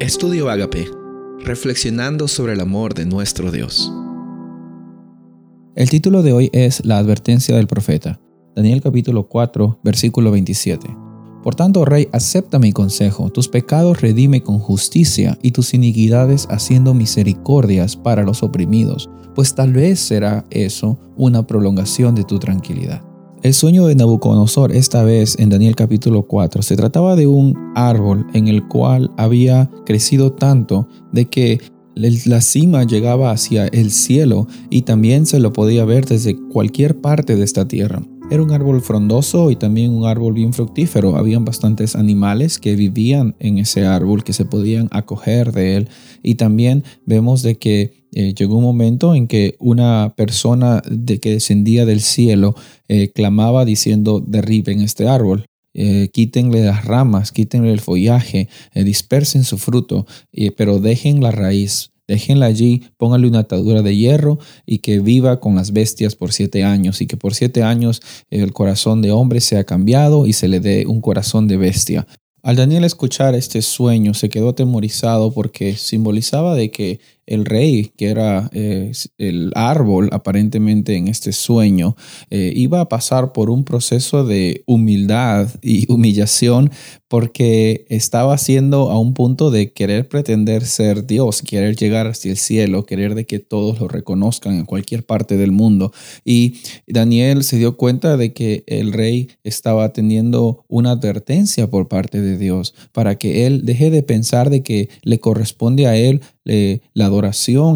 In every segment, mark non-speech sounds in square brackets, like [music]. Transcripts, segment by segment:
Estudio Agape, reflexionando sobre el amor de nuestro Dios. El título de hoy es La advertencia del profeta. Daniel capítulo 4, versículo 27. Por tanto, Rey, acepta mi consejo, tus pecados redime con justicia y tus iniquidades haciendo misericordias para los oprimidos, pues tal vez será eso una prolongación de tu tranquilidad. El sueño de Nabucodonosor, esta vez en Daniel capítulo 4, se trataba de un árbol en el cual había crecido tanto de que la cima llegaba hacia el cielo y también se lo podía ver desde cualquier parte de esta tierra. Era un árbol frondoso y también un árbol bien fructífero. Habían bastantes animales que vivían en ese árbol, que se podían acoger de él. Y también vemos de que eh, llegó un momento en que una persona de que descendía del cielo eh, clamaba diciendo derriben este árbol. Eh, quítenle las ramas, quítenle el follaje, dispersen su fruto, pero dejen la raíz, déjenla allí, pónganle una atadura de hierro y que viva con las bestias por siete años y que por siete años el corazón de hombre sea cambiado y se le dé un corazón de bestia. Al Daniel escuchar este sueño se quedó atemorizado porque simbolizaba de que el rey, que era eh, el árbol aparentemente en este sueño, eh, iba a pasar por un proceso de humildad y [laughs] humillación porque estaba siendo a un punto de querer pretender ser Dios, querer llegar hacia el cielo, querer de que todos lo reconozcan en cualquier parte del mundo. Y Daniel se dio cuenta de que el rey estaba teniendo una advertencia por parte de Dios para que él deje de pensar de que le corresponde a él la adoración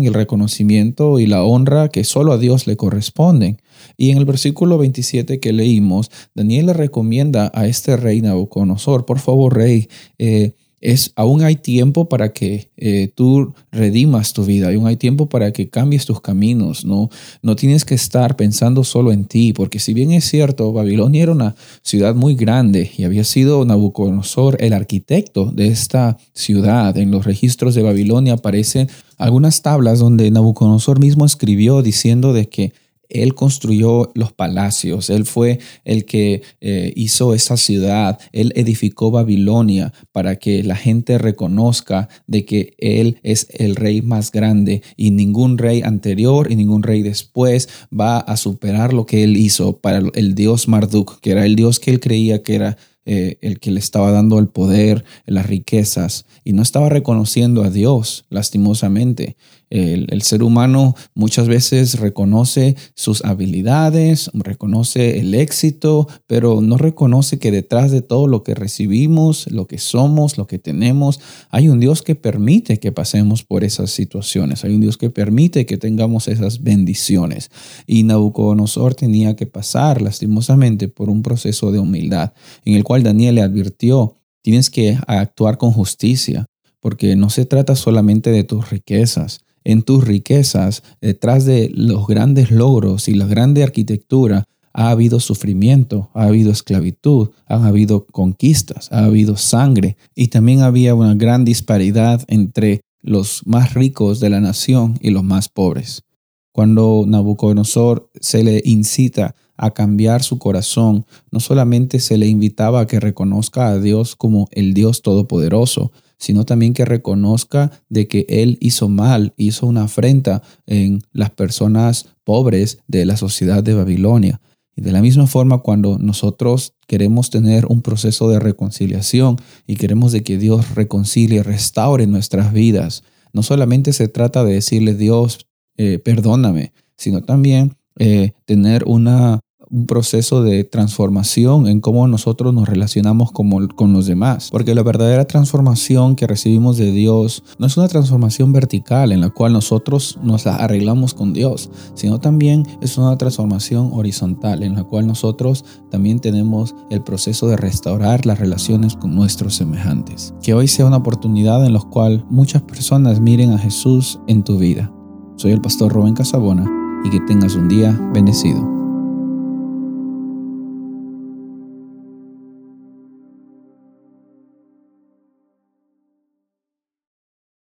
y el reconocimiento y la honra que solo a Dios le corresponden. Y en el versículo 27 que leímos, Daniel le recomienda a este rey Nabucodonosor, por favor, rey, eh, es, aún hay tiempo para que eh, tú redimas tu vida, aún hay tiempo para que cambies tus caminos, ¿no? no tienes que estar pensando solo en ti, porque si bien es cierto, Babilonia era una ciudad muy grande y había sido Nabucodonosor el arquitecto de esta ciudad, en los registros de Babilonia aparecen algunas tablas donde Nabucodonosor mismo escribió diciendo de que él construyó los palacios, Él fue el que eh, hizo esa ciudad, Él edificó Babilonia para que la gente reconozca de que Él es el rey más grande y ningún rey anterior y ningún rey después va a superar lo que Él hizo para el dios Marduk, que era el dios que Él creía que era eh, el que le estaba dando el poder, las riquezas, y no estaba reconociendo a Dios, lastimosamente. El, ser humano muchas veces reconoce sus habilidades, reconoce el éxito, pero no reconoce que detrás de todo lo que recibimos, lo que somos, lo que tenemos, hay un Dios que permite que pasemos por esas situaciones, hay un Dios que permite que tengamos esas bendiciones. Y Nabucodonosor tenía que pasar lastimosamente por un proceso de humildad en el cual Daniel le advirtió, tienes que actuar con justicia, porque no se trata solamente de tus riquezas, en tus riquezas, detrás de los grandes logros y la grande arquitectura, ha habido sufrimiento, ha habido esclavitud, ha habido conquistas, ha habido sangre y también había una gran disparidad entre los más ricos de la nación y los más pobres. Cuando Nabucodonosor se le incita a cambiar su corazón, no solamente se le invitaba a que reconozca a Dios como el Dios Todopoderoso, sino también que reconozca de que él hizo mal, hizo una afrenta en las personas pobres de la sociedad de Babilonia. Y de la misma forma, cuando nosotros queremos tener un proceso de reconciliación y queremos de que Dios reconcilie, restaure nuestras vidas, no solamente se trata de decirle Dios, eh, perdóname, sino también eh, tener una un proceso de transformación en cómo nosotros nos relacionamos con, con los demás. Porque la verdadera transformación que recibimos de Dios no es una transformación vertical en la cual nosotros nos arreglamos con Dios, sino también es una transformación horizontal en la cual nosotros también tenemos el proceso de restaurar las relaciones con nuestros semejantes. Que hoy sea una oportunidad en la cual muchas personas miren a Jesús en tu vida. Soy el pastor Rubén Casabona y que tengas un día bendecido.